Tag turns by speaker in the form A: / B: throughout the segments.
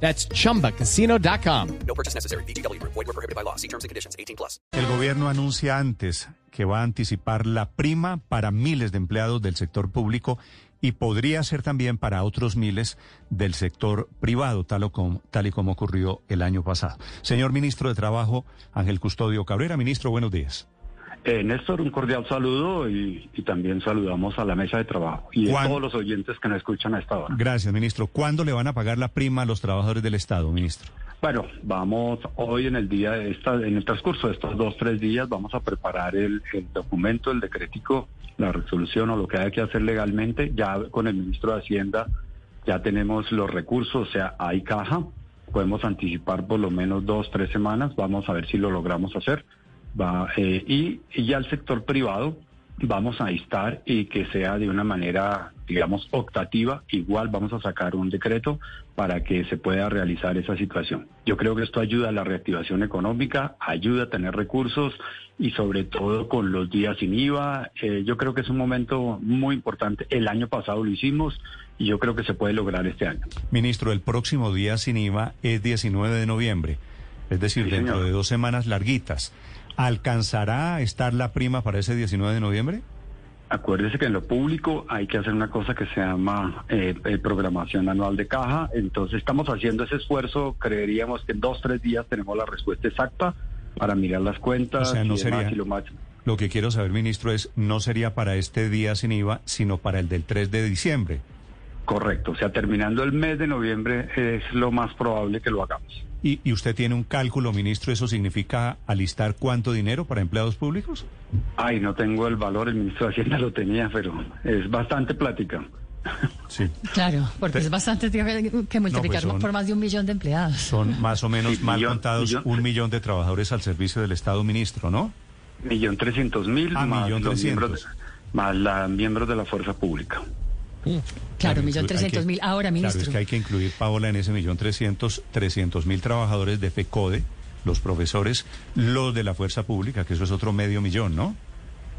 A: That's chumbacasino.com.
B: No purchase necessary. BGW. Void were prohibited by law. See terms and conditions. 18 plus.
C: El gobierno anuncia antes que va a anticipar la prima para miles de empleados del sector público y podría ser también para otros miles del sector privado, tal, o como, tal y como ocurrió el año pasado. Señor ministro de Trabajo, Ángel Custodio Cabrera. Ministro, buenos días.
D: Eh, Néstor, un cordial saludo y, y también saludamos a la mesa de trabajo y a
C: ¿Cuán-
D: todos los oyentes que nos escuchan a esta hora.
C: Gracias, ministro. ¿Cuándo le van a pagar la prima a los trabajadores del Estado, ministro?
D: Bueno, vamos hoy en el día de esta, en el transcurso de estos dos, tres días, vamos a preparar el, el documento, el decretico, la resolución o lo que haya que hacer legalmente. Ya con el ministro de Hacienda ya tenemos los recursos, o sea, hay caja. Podemos anticipar por lo menos dos, tres semanas. Vamos a ver si lo logramos hacer. Va, eh, y, y ya el sector privado vamos a instar y que sea de una manera, digamos, optativa. Igual vamos a sacar un decreto para que se pueda realizar esa situación. Yo creo que esto ayuda a la reactivación económica, ayuda a tener recursos y sobre todo con los días sin IVA. eh, yo creo que es un momento muy importante. El año pasado lo hicimos y yo creo que se puede lograr este año.
C: Ministro, el próximo día sin IVA es 19 de noviembre, es decir,
D: Sí,
C: dentro de dos semanas larguitas. ¿Alcanzará a estar la prima para ese 19 de noviembre?
D: Acuérdese que en lo público hay que hacer una cosa que se llama eh, eh, programación anual de caja. Entonces estamos haciendo ese esfuerzo. Creeríamos que en dos, tres días tenemos la respuesta exacta para mirar las cuentas.
C: O sea, no
D: y
C: sería-
D: y lo
C: Lo que quiero saber, ministro, es no sería para este día sin IVA, sino para el del 3 de diciembre.
D: Correcto. O sea, terminando el mes de noviembre es lo más probable que lo hagamos.
C: ¿Y, y usted tiene un cálculo, ministro? ¿Eso significa alistar cuánto dinero para empleados públicos?
D: Ay, no tengo el valor. El ministro de Hacienda lo tenía, pero es bastante plática.
C: Sí.
E: Claro, porque es bastante tiene que multiplicar
C: pues son-
E: por más de un millón de empleados.
C: Son más o menos
D: Sí,
C: mal
D: millón-
C: contados
D: millón-
C: un millón de trabajadores al servicio del Estado, ministro, ¿no?
D: Millón trescientos mil
C: Ah,
D: más
C: millón
D: los miembros, más la miembros de la fuerza pública.
E: Claro, millón trescientos mil. Ahora, ministro.
C: Claro, es que hay que incluir, Paola, en ese millón trescientos, trescientos mil trabajadores de FECODE, los profesores, los de la fuerza pública, que eso es otro medio millón, ¿no?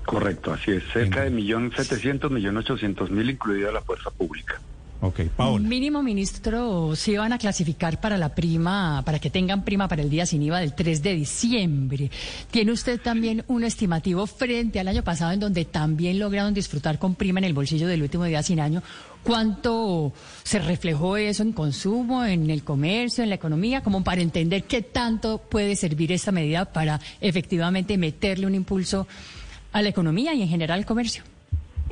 D: Correcto, así es. Cerca de millón setecientos, millón ochocientos mil, incluida la fuerza pública.
C: Ok, Paola.
E: Mínimo, ministro, si van a clasificar para la prima, para que tengan prima para el día sin IVA del 3 de diciembre. ¿Tiene usted también un estimativo frente al año pasado en donde también lograron disfrutar con prima en el bolsillo del último día sin año? ¿Cuánto se reflejó eso en consumo, en el comercio, en la economía? Como para entender qué tanto puede servir esta medida para efectivamente meterle un impulso a la economía y en general al comercio.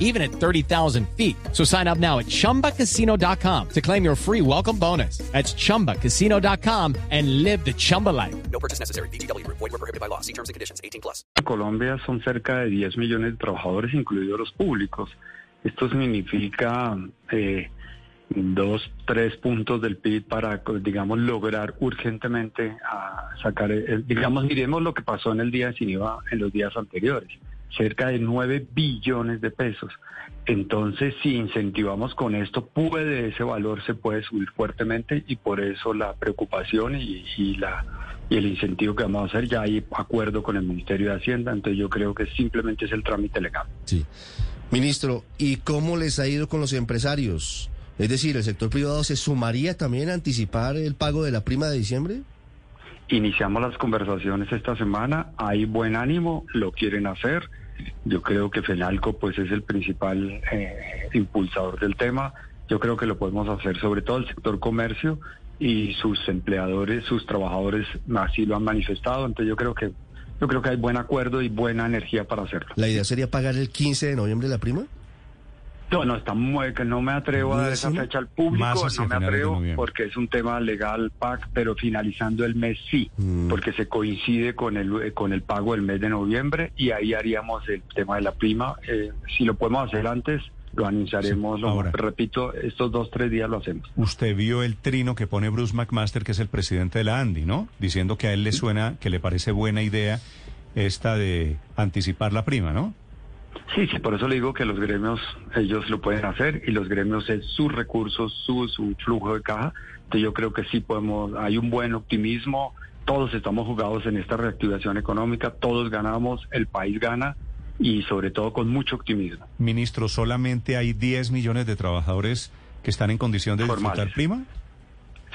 A: even at 30,000 feet. So sign up now at chumbacasino.com to claim your free welcome bonus. That's chumbacasino.com and live the Chumba life.
B: No purchase necessary. BGW. Void were prohibited by law. See terms and conditions. 18 plus.
D: en Colombia son cerca de 10 millones de trabajadores, incluidos los públicos. Esto significa eh, dos, tres puntos del PIB para, digamos, lograr urgentemente a sacar, el- digamos, miremos lo que pasó en el día sin IVA en los días anteriores, cerca de 9 billones de pesos. Entonces, si incentivamos con esto, puede ese valor se puede subir fuertemente y por eso la preocupación y, y la y el incentivo que vamos a hacer ya hay acuerdo con el Ministerio de Hacienda, entonces yo creo que simplemente es el trámite legal.
F: Sí. Ministro, ¿y cómo les ha ido con los empresarios? Es decir, ¿el sector privado se sumaría también a anticipar el pago de la prima de diciembre?
D: Iniciamos las conversaciones esta semana, hay buen ánimo, lo quieren hacer. Yo creo que FENALCO pues es el principal eh, impulsador del tema. Yo creo que lo podemos hacer, sobre todo el sector comercio y sus empleadores, sus trabajadores así lo han manifestado. Entonces yo creo que yo creo que hay buen acuerdo y buena energía para hacerlo.
F: ¿La idea sería pagar el 15 de noviembre la prima?
D: No, no, está muy, que no me atrevo a dar esa fecha al público, no me atrevo porque es un tema legal, PAC, pero finalizando el mes sí,
F: Mm.
D: porque se coincide con el eh, con el pago del mes de noviembre y ahí haríamos el tema de la prima. Eh, si lo podemos hacer antes, lo anunciaremos.
C: Sí,
D: lo- repito, estos dos, tres días lo hacemos.
C: Usted vio el trino que pone Bruce McMaster, que es el presidente de la Andy, ¿no? Diciendo que a él le suena, que le parece buena idea esta de anticipar la prima, ¿no?
D: Sí, sí, por eso le digo que los gremios, ellos lo pueden hacer y los gremios es sus recursos, su, su flujo de caja. Entonces yo creo que sí podemos, hay un buen optimismo, todos estamos jugados en esta reactivación económica, todos ganamos, el país gana y sobre todo con mucho optimismo.
C: Ministro, solamente hay 10 millones de trabajadores que están en condición de disfrutar prima.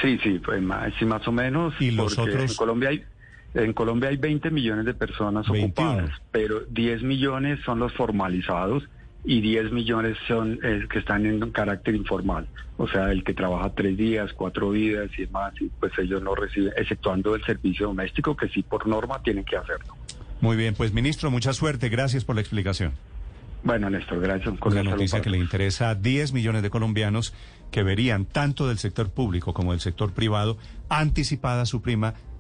D: Sí, sí, pues más, sí, más o menos.
C: ¿Y los
D: porque
C: otros?
D: En Colombia hay, en Colombia hay 20 millones de personas
C: 21.
D: ocupadas, pero 10 millones son los formalizados y 10 millones son eh, que están en carácter informal. O sea, el que trabaja tres días, cuatro días y demás, y pues ellos no reciben, exceptuando el servicio doméstico, que sí por norma tienen que hacerlo.
C: Muy bien, pues ministro, mucha suerte. Gracias por la explicación.
D: Bueno, Néstor, gracias. Un
C: Una noticia que le interesa a 10 millones de colombianos que verían tanto del sector público como del sector privado anticipada su prima,